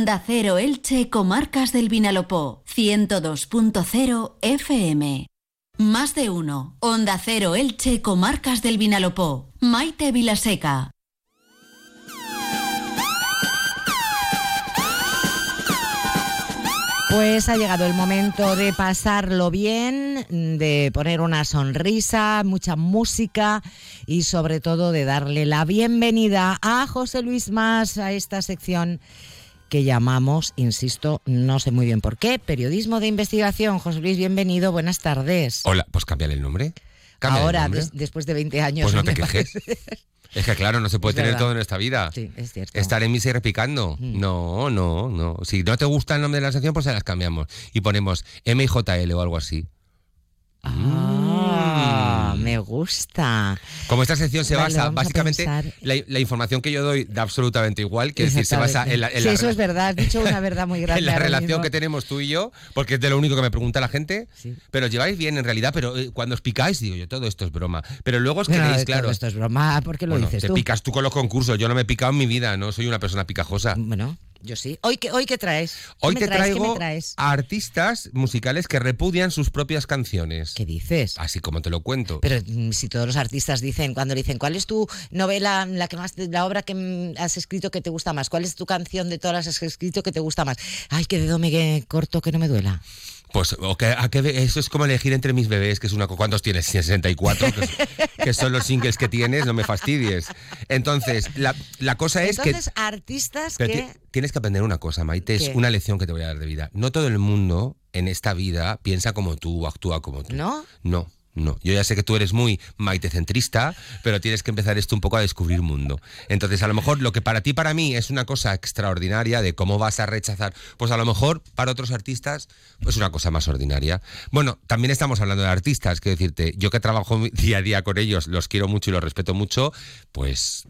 Onda Cero Elche, Comarcas del Vinalopó, 102.0 FM. Más de uno. Onda Cero Elche, Comarcas del Vinalopó. Maite Vilaseca. Pues ha llegado el momento de pasarlo bien, de poner una sonrisa, mucha música y sobre todo de darle la bienvenida a José Luis Más a esta sección que llamamos, insisto, no sé muy bien por qué, periodismo de investigación. José Luis, bienvenido, buenas tardes. Hola, pues cámbiale el nombre. Ahora, después de 20 años. Pues no te quejes. Es que claro, no se puede tener todo en esta vida. Sí, es cierto. Estar en misa y repicando. Mm. No, no, no. Si no te gusta el nombre de la sección, pues se las cambiamos. Y ponemos MJL o algo así. Ah, gusta. Como esta sección se basa, básicamente, la, información que yo doy da absolutamente igual, que decir, se basa en la. sí, eso es verdad, has dicho una verdad muy grande. en la relación que tenemos tú y yo, porque es de lo único que me pregunta la gente. Pero lleváis bien en realidad, pero eh, cuando os picáis, digo yo, todo esto es broma. Pero luego os queréis, claro. Todo esto es broma, ¿por qué lo dices te tú? Te picas tú con los concursos, yo no me he picado en mi vida, no soy una persona picajosa. Bueno. Yo sí. ¿Hoy qué, hoy qué traes? Hoy te traigo a artistas musicales que repudian sus propias canciones. ¿Qué dices? Así como te lo cuento. Pero mm, si todos los artistas dicen, cuando dicen, ¿cuál es tu novela, la que más, la obra que mm, has escrito que te gusta más? ¿Cuál es tu canción de todas las que has escrito que te gusta más? Ay, qué dedo me corto, que no me duela. Pues eso es como elegir entre mis bebés, que es una... ¿Cuántos tienes? 64, que, son los singles que tienes, no me fastidies. Entonces, la, cosa es que... Entonces, artistas que... Tienes que aprender una cosa, Maite, es una lección que te voy a dar de vida. No todo el mundo en esta vida piensa como tú o actúa como tú. ¿No? No. No, yo ya sé que tú eres muy maitecentrista, pero tienes que empezar esto un poco a descubrir mundo. Entonces, a lo mejor lo que para ti, para mí, es una cosa extraordinaria de cómo vas a rechazar, pues a lo mejor para otros artistas es una cosa más ordinaria. Bueno, también estamos hablando de artistas, quiero decirte, yo que trabajo día a día con ellos, los quiero mucho y los respeto mucho, pues...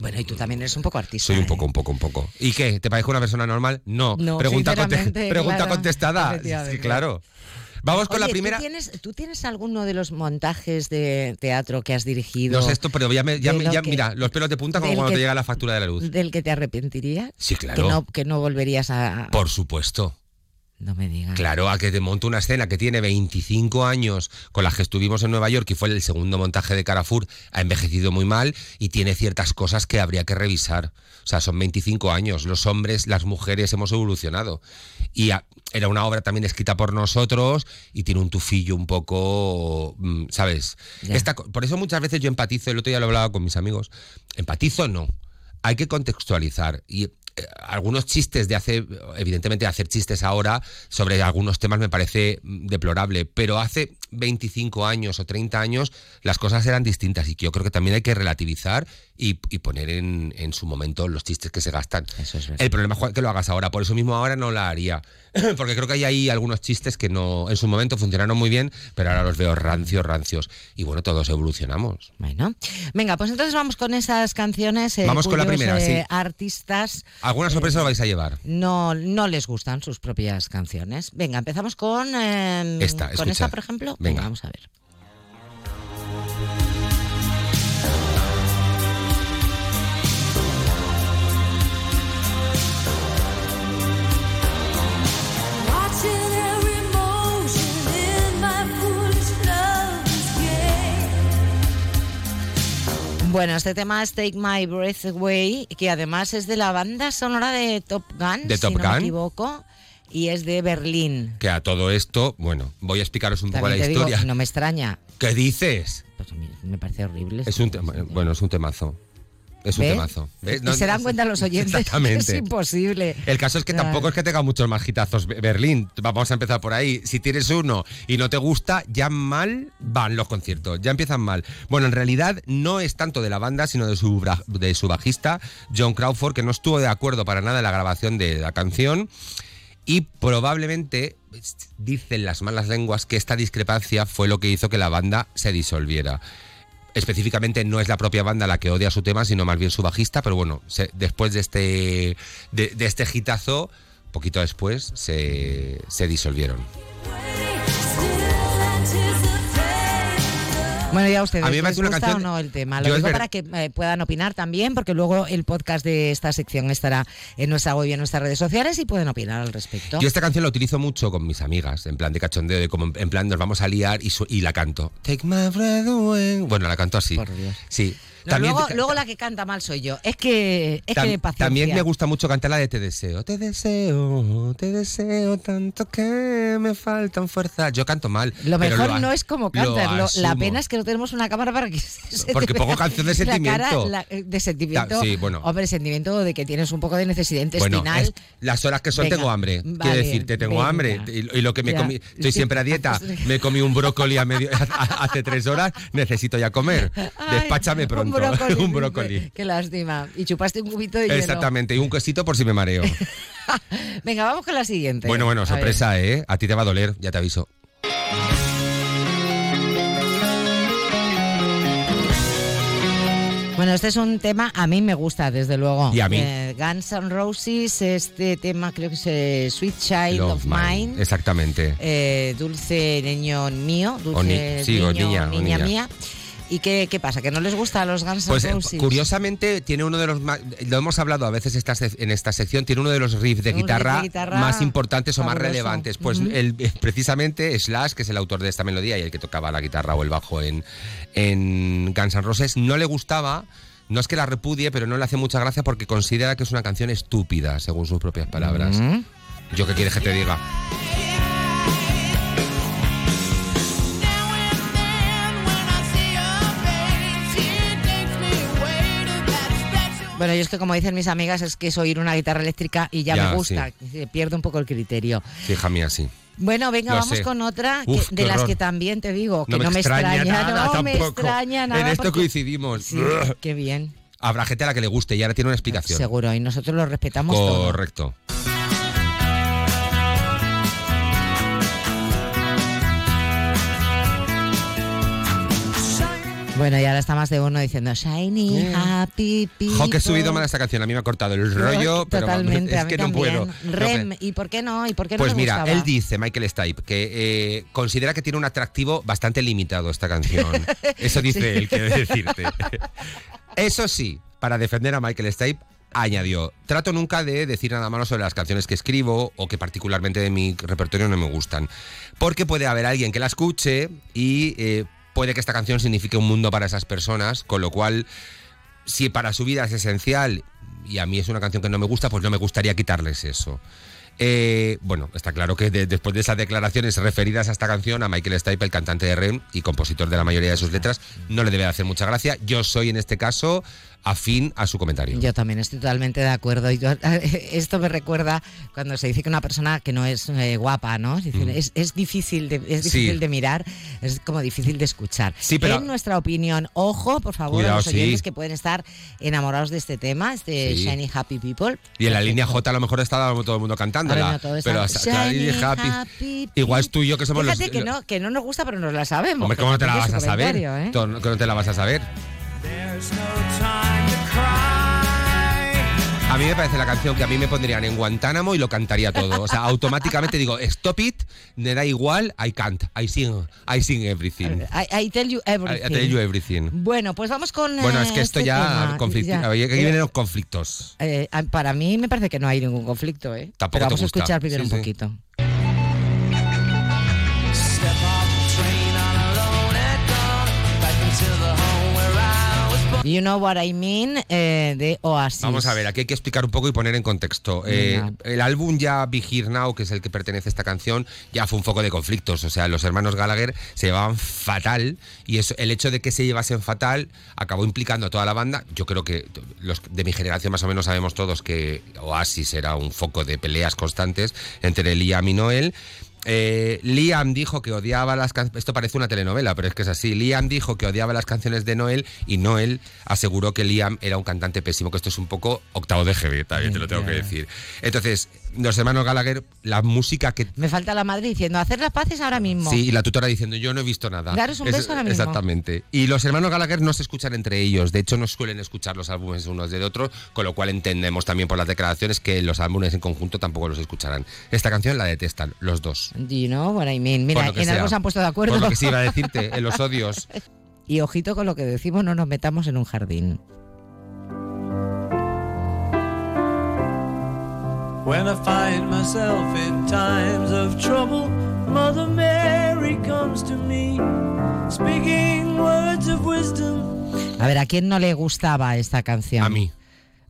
Bueno, y tú también eres un poco artista. Soy un poco, ¿eh? un poco, un poco. ¿Y qué? ¿Te parece una persona normal? No. no pregunta, pregunta contestada. Sí, claro. Vamos con la primera. ¿tú tienes, ¿tú tienes, alguno de los montajes de teatro que has dirigido? No sé esto, pero ya, me, ya, mira, los pelos de punta como cuando te llega la factura de la luz. ¿Del que te arrepentirías? Sí, claro. Que no, que no volverías a. Por supuesto. No me digas. Claro, a que te monte una escena que tiene 25 años, con la que estuvimos en Nueva York y fue el segundo montaje de Carrefour, ha envejecido muy mal y tiene ciertas cosas que habría que revisar. O sea, son 25 años. Los hombres, las mujeres hemos evolucionado. Y era una obra también escrita por nosotros y tiene un tufillo un poco, mm, ¿sabes? por eso muchas veces yo empatizo, el otro día lo hablaba con mis amigos, empatizo no. Hay que contextualizar y algunos chistes de hacer, evidentemente hacer chistes ahora sobre algunos temas me parece deplorable, pero hace 25 años o 30 años las cosas eran distintas y que yo creo que también hay que relativizar y, poner en, su momento los chistes que se gastan. El problema es que lo hagas ahora, por eso mismo ahora no la haría, porque creo que hay ahí algunos chistes que no en su momento funcionaron muy bien, pero ahora los veo rancios, rancios. Y bueno, todos evolucionamos. Bueno, venga, pues entonces vamos con esas canciones. Eh, vamos con la primera, eh, Artistas. ¿Alguna sorpresa lo vais a llevar? No, no les gustan sus propias canciones. Venga, empezamos con, em, esta, con esta, por ejemplo. Venga, vamos a ver. Bueno, este tema es Take My Breath Away, que además es de la banda sonora de Top Gun, ¿De Top si no me equivoco, y es de Berlín. Que a todo esto, bueno, voy a explicaros un poco la historia. no me extraña. ¿Qué dices? Pues me parece horrible. Es un bueno, es un temazo. Es un temazo. se dan cuenta los oyentes. Exactamente. Es imposible. El caso es que tampoco es que tenga muchos más Berlín. Vamos a empezar por ahí. Si tienes uno y no te gusta, ya mal van los conciertos. Ya empiezan mal. Bueno, en realidad no es tanto de la banda, sino de su, de su bajista, John Crawford, que no estuvo de acuerdo para nada en la grabación de la canción. Y probablemente dicen las malas lenguas que esta discrepancia fue lo que hizo que la banda se disolviera específicamente no es la propia banda la que odia su tema, sino más bien su bajista, pero bueno, después de este, de, este hitazo, poquito después, se, se disolvieron. Bueno, ya ustedes, A mí me ¿les parece una gusta canción- o no el tema? Lo digo para que eh, puedan opinar también, porque luego el podcast de esta sección estará en nuestra web y en nuestras redes sociales y pueden opinar al respecto. Yo esta canción la utilizo mucho con mis amigas, en plan de cachondeo, de como en plan nos vamos a liar y, su- y la canto. Take my breath away. Bueno, la canto así. Por Dios. Sí. No, luego, la que canta mal soy yo. Es que, es tam- que paciencia. también me gusta mucho cantar la de Te deseo. Te deseo, te deseo tanto que me faltan fuerzas. Yo canto mal. Lo mejor no es como cantas. la pena es que no tenemos una cámara para que se Porque pongo canción de la cara, sentimiento. la- eh, de sentimiento. Sí, bueno. Hombre, sentimiento de que tienes un poco de necesidad Bueno, intestinal. es- las horas que son Venga, tengo hambre. vale, Quiero decirte, tengo venga. hambre. Y, y lo que me Ya. comí, estoy siempre a dieta, me comí un brócoli a medio, hace tres horas, necesito ya comer. Despáchame pronto. Un brócoli. un brócoli. Qué lástima. Y chupaste un cubito de hielo. Exactamente, y un quesito por si me mareo. Venga, vamos con la siguiente. bueno, bueno, A sorpresa, ¿eh? A ti te va a doler, ya te aviso. Bueno, este es un tema, a mí me gusta, desde luego. Y a mí. Eh, Guns N' Roses, este tema creo que es eh, Sweet Child Love of Mine. Mine. Exactamente. Eh, dulce niño mío, dulce O ni- sí, niño, o niña, o niña. mía. ¿Y qué, qué pasa? ¿Que no les gusta a los Guns N' Pues eh, Roses? curiosamente tiene uno de los más, lo hemos hablado a veces esta en esta sección, tiene uno de los riffs de, Un riff de guitarra, más importantes o más relevantes. Pues Ujú. el, eh, precisamente Slash, que es el autor de esta melodía y el que tocaba la guitarra o el bajo en, en Guns N' Roses, no le gustaba. No es que la repudie, pero no le hace mucha gracia porque considera que es una canción estúpida, según sus propias palabras. Mm. ¿Yo qué quieres que te diga? Bueno, yo es que como dicen mis amigas, es que es oír una guitarra eléctrica y ya, Ya, me gusta, se pierde un poco el criterio. Hija mía, sí. Bueno, venga, Lo vamos sé. con otra que- de las horror. que también te digo, que No no, me me extraña, nada no me extraña nada. En esto porque- coincidimos. Sí, qué bien, Habrá gente a la que le guste y ahora tiene una explicación. seguro, y nosotros lo respetamos todo. Bueno, y ahora está más de uno diciendo Shiny, Eh. Happy People. Jo, que he subido mal esta canción. A mí me ha cortado el rollo, pero Totalmente, es que no puedo. No Rem. ¿y por qué no? ¿Y por qué no Pues mira, gustaba? él dice, Michael Stipe, que eh, considera que tiene un atractivo bastante limitado esta canción. Eso dice él, quiero decirte. Eso sí, para defender a Michael Stipe, añadió, trato nunca de decir nada malo sobre las canciones que escribo o que particularmente de mi repertorio no me gustan. Porque puede haber alguien que la escuche y eh, puede que esta canción signifique un mundo para esas personas, con lo cual, si para su vida es esencial y a mí es una canción que no me gusta, pues no me gustaría quitarles eso. Eh, bueno, está claro que de- después de esas declaraciones referidas a esta canción, a Michael Stipe, el cantante de Rem y compositor de la mayoría de sus letras, no le debe hacer mucha gracia. Yo soy en este caso afín a su comentario. Yo también estoy totalmente de acuerdo. Y yo- esto me recuerda cuando se dice que una persona que no es eh, guapa, ¿no? Es, decir, Mm. es, es difícil, de, es Sí. difícil de mirar, es como difícil de escuchar. Sí, pero- En nuestra opinión, ojo, por favor, Cuidado, a los oyentes sí. que pueden estar enamorados de este tema, este Sí. Shiny Happy People. Y en la línea J a lo mejor está todo el mundo cantándola. No, está- pero Shiny, happy. happy Igual es tú y yo que somos Fíjate los. que no, que no nos gusta, pero nos la sabemos. Hombre, ¿cómo no te la vas a saber? ¿eh? ¿Cómo no te la vas a saber? A mí me parece la canción que a mí me pondrían en Guantánamo y lo cantaría todo. O sea, automáticamente digo, stop it, me da igual, I can't, I sing, I sing everything. I, I tell you everything. I tell you everything. Bueno, pues vamos con. Bueno, eh, es que esto este ya, Ya. aquí Eh, vienen los conflictos. eh, para mí me parece que no hay ningún conflicto, ¿eh? Tampoco Pero te vamos a escuchar primero Sí, un sí. You know what I mean eh, de Oasis. Vamos a ver, aquí hay que explicar un poco y poner en contexto. Eh, el álbum ya Be Here Now, que es el que pertenece a esta canción, ya fue un foco de conflictos. O sea, los hermanos Gallagher se llevaban fatal y eso, el hecho de que se llevasen fatal acabó implicando a toda la banda. Yo creo que los de mi generación más o menos sabemos todos que Oasis era un foco de peleas constantes entre Liam y Noel. Eh, Liam dijo que odiaba las canciones. Esto parece una telenovela, pero es que es así. Liam dijo que odiaba las canciones de Noel y Noel aseguró que Liam era un cantante pésimo, que esto es un poco octavo de GB, también te lo tengo que decir. Entonces, los hermanos Gallagher, la música que. Me falta la madre diciendo, hacer las paces ahora mismo. Sí, y la tutora diciendo, yo no he visto nada. Daros un Es- beso ahora mismo. Exactamente. Y los hermanos Gallagher no se escuchan entre ellos. De hecho, no suelen escuchar los álbumes unos de otros, con lo cual entendemos también por las declaraciones que los álbumes en conjunto tampoco los escucharán. Esta canción la detestan, los dos. Do you know what I mean? Mira, en algo se han puesto de acuerdo. Por lo que sí iba a decirte, en los odios. Y ojito con lo que decimos, no nos metamos en un jardín. When I find myself in times of trouble, Mother Mary comes to me, speaking words of wisdom. A ver, ¿a quién no le gustaba esta canción? A mí.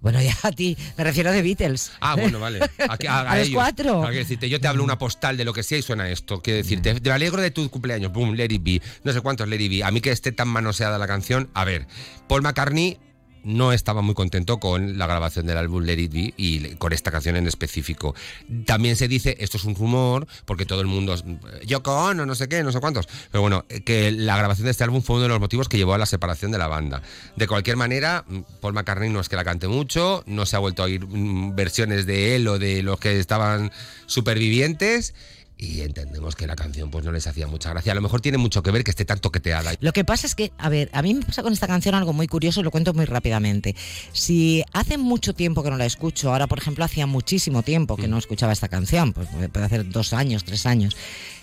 Bueno, ya a ti, me refiero de Beatles. Ah, bueno, vale. A, los cuatro. decirte, yo te hablo una postal de lo que sea y suena esto. Quiero decirte, te alegro de tu cumpleaños, boom, Let It Be. No sé cuántos Let It Be. A mí que esté tan manoseada la canción, a ver, Paul McCartney no estaba muy contento con la grabación del álbum Let It Be y con esta canción en específico. También se dice, esto es un rumor, porque todo el mundo, Yoko Ono, no sé qué, no sé cuántos, pero bueno, que la grabación de este álbum fue uno de los motivos que llevó a la separación de la banda. De cualquier manera, Paul McCartney no es que la cante mucho, no se ha vuelto a oír mm, versiones de él o de los que estaban supervivientes y entendemos que la canción pues no les hacía mucha gracia. A lo mejor tiene mucho que ver que esté tan toqueteada. Lo que pasa es que, a ver, a mí me pasa con esta canción algo muy curioso, lo cuento muy rápidamente. Si hace mucho tiempo que no la escucho, ahora por ejemplo hacía muchísimo tiempo que no escuchaba esta canción, pues puede hacer dos años, tres años,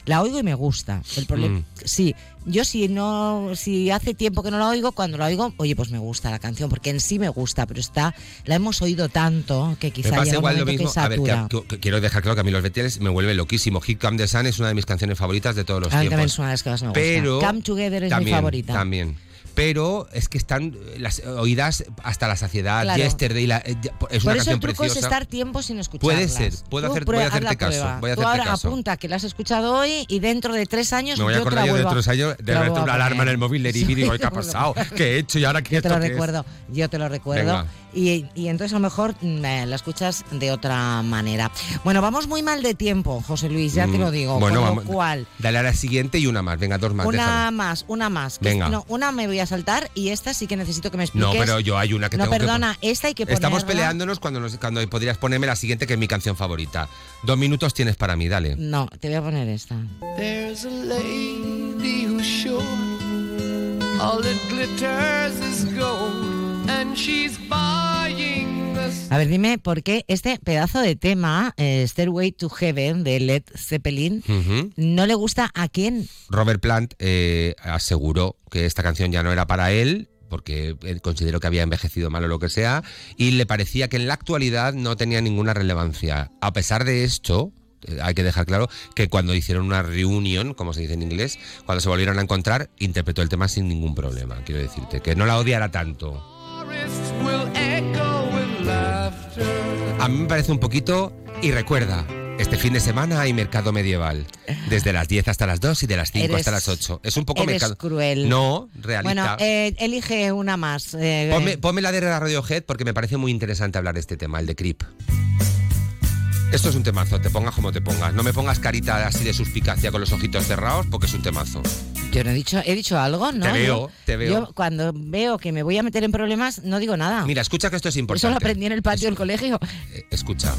la oigo y me gusta. El problema, mm. sí, yo si no, si hace tiempo que no la oigo, cuando la oigo, oye, pues me gusta la canción, porque en sí me gusta, pero está, la hemos oído tanto que quizá me pasa igual lo mismo. a ver, quiero dejar claro que a mí los Beatles me vuelve loquísimo. Hit Come the Sun es una de mis canciones favoritas de todos los tiempos. También es una de las que más me gusta. Pero Come Together es mi favorita. También pero es que están las oídas hasta la saciedad. Claro. Yesterday la, eh, es Por una eso el truco es estar tiempo sin escucharlas. Puede ser, puedo hacer, voy a hacerte caso. Voy a Tú ahora apunta que la has escuchado hoy y dentro de tres años. Me voy a acordar yo de tres años de repente una alarma en el móvil de y digo, ¿qué ha pasado? ¿Qué he hecho y ahora qué Yo te lo recuerdo, yo te lo recuerdo. Y, entonces a lo mejor mm, eh, la escuchas de otra manera. Bueno, vamos muy mal de tiempo, José Luis, ya te lo mm, digo. Bueno, vamos, cual, dale a la siguiente y una más. Venga, dos más. Una más, una más. Venga. No, una me voy a saltar y esta sí que necesito que me expliques. No, pero yo hay una que no, tengo perdona, esta hay que ponerla. Estamos peleándonos cuando, cuando podrías ponerme la siguiente, que es mi canción favorita. Dos minutos tienes para mí, dale. No, te voy a poner esta. There's a lady who's sure all that glitters is gold and she's a ver, dime por qué este pedazo de tema, eh, Stairway to Heaven, de Led Zeppelin, no le gusta a quién. Robert Plant eh, aseguró que esta canción ya no era para él porque consideró que había envejecido mal o lo que sea, y le parecía que en la actualidad no tenía ninguna relevancia. A pesar de esto, eh, hay que dejar claro que cuando hicieron una reunión, como se dice en inglés, cuando se volvieron a encontrar, interpretó el tema sin ningún problema. Quiero decirte, que no la odiara tanto. A mí me parece un poquito y recuerda, este fin de semana hay mercado medieval. Desde las 10 hasta las 2 y de las 5 hasta las 8. Es un poco eres mercado. cruel. No, realista. Bueno, eh, elige una más. Eh, ponme, la de la Radiohead porque me parece muy interesante hablar de este tema, el de Creep. Esto es un temazo, te pongas como te pongas. No me pongas carita así de suspicacia con los ojitos cerrados porque es un temazo. Yo no he dicho, he dicho algo, ¿no? Te veo, te veo. Yo cuando veo que me voy a meter en problemas, no digo nada. Mira, escucha que esto es importante. Eso lo aprendí en el patio del colegio. Eh, escucha.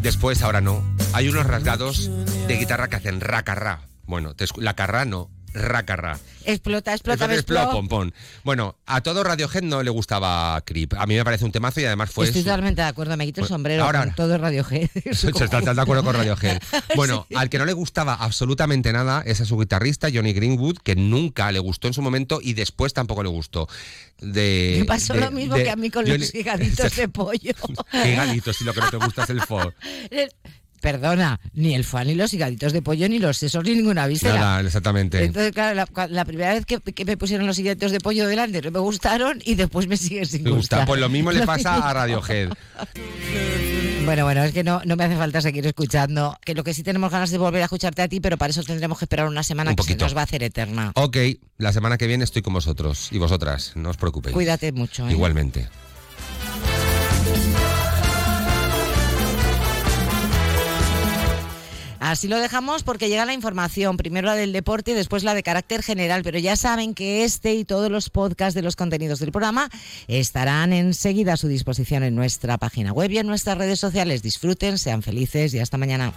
Después, ahora no. Hay unos rasgados de guitarra que hacen racarra. Bueno, la carra no, racarra. Explota, explota, explota. Pompón. Bueno, a todo Radiohead no le gustaba Creep. A mí me parece un temazo y además fue. Estoy totalmente de acuerdo, me quito el sombrero ahora, con todo Radiohead. Estás de acuerdo con Radiohead. Bueno, al que no le gustaba absolutamente nada es a su guitarrista Johnny Greenwood, que nunca le gustó en su momento y después tampoco le gustó. De, me pasó lo mismo que a mí con los higaditos de pollo. Higaditos, si lo que no te gusta es el fo. Perdona, ni el fan, ni los higaditos de pollo, ni los sesos, ni ninguna víscera. Nada, exactamente. Entonces, claro, la, primera vez que, me pusieron los higaditos de pollo delante no me gustaron y después me siguen sin me gustar. Pues lo mismo le pasa a Radiohead. Bueno, bueno, es que no, no me hace falta seguir escuchando. Que lo que sí tenemos ganas de volver a escucharte a ti, pero para eso tendremos que esperar una semana que se nos va a hacer eterna. Ok, la semana que viene estoy con vosotros y vosotras, no os preocupéis. Cuídate mucho. ¿eh? Igualmente. Así lo dejamos porque llega la información, primero la del deporte y después la de carácter general, pero ya saben que este y todos los podcasts de los contenidos del programa estarán enseguida a su disposición en nuestra página web y en nuestras redes sociales. Disfruten, sean felices y hasta mañana.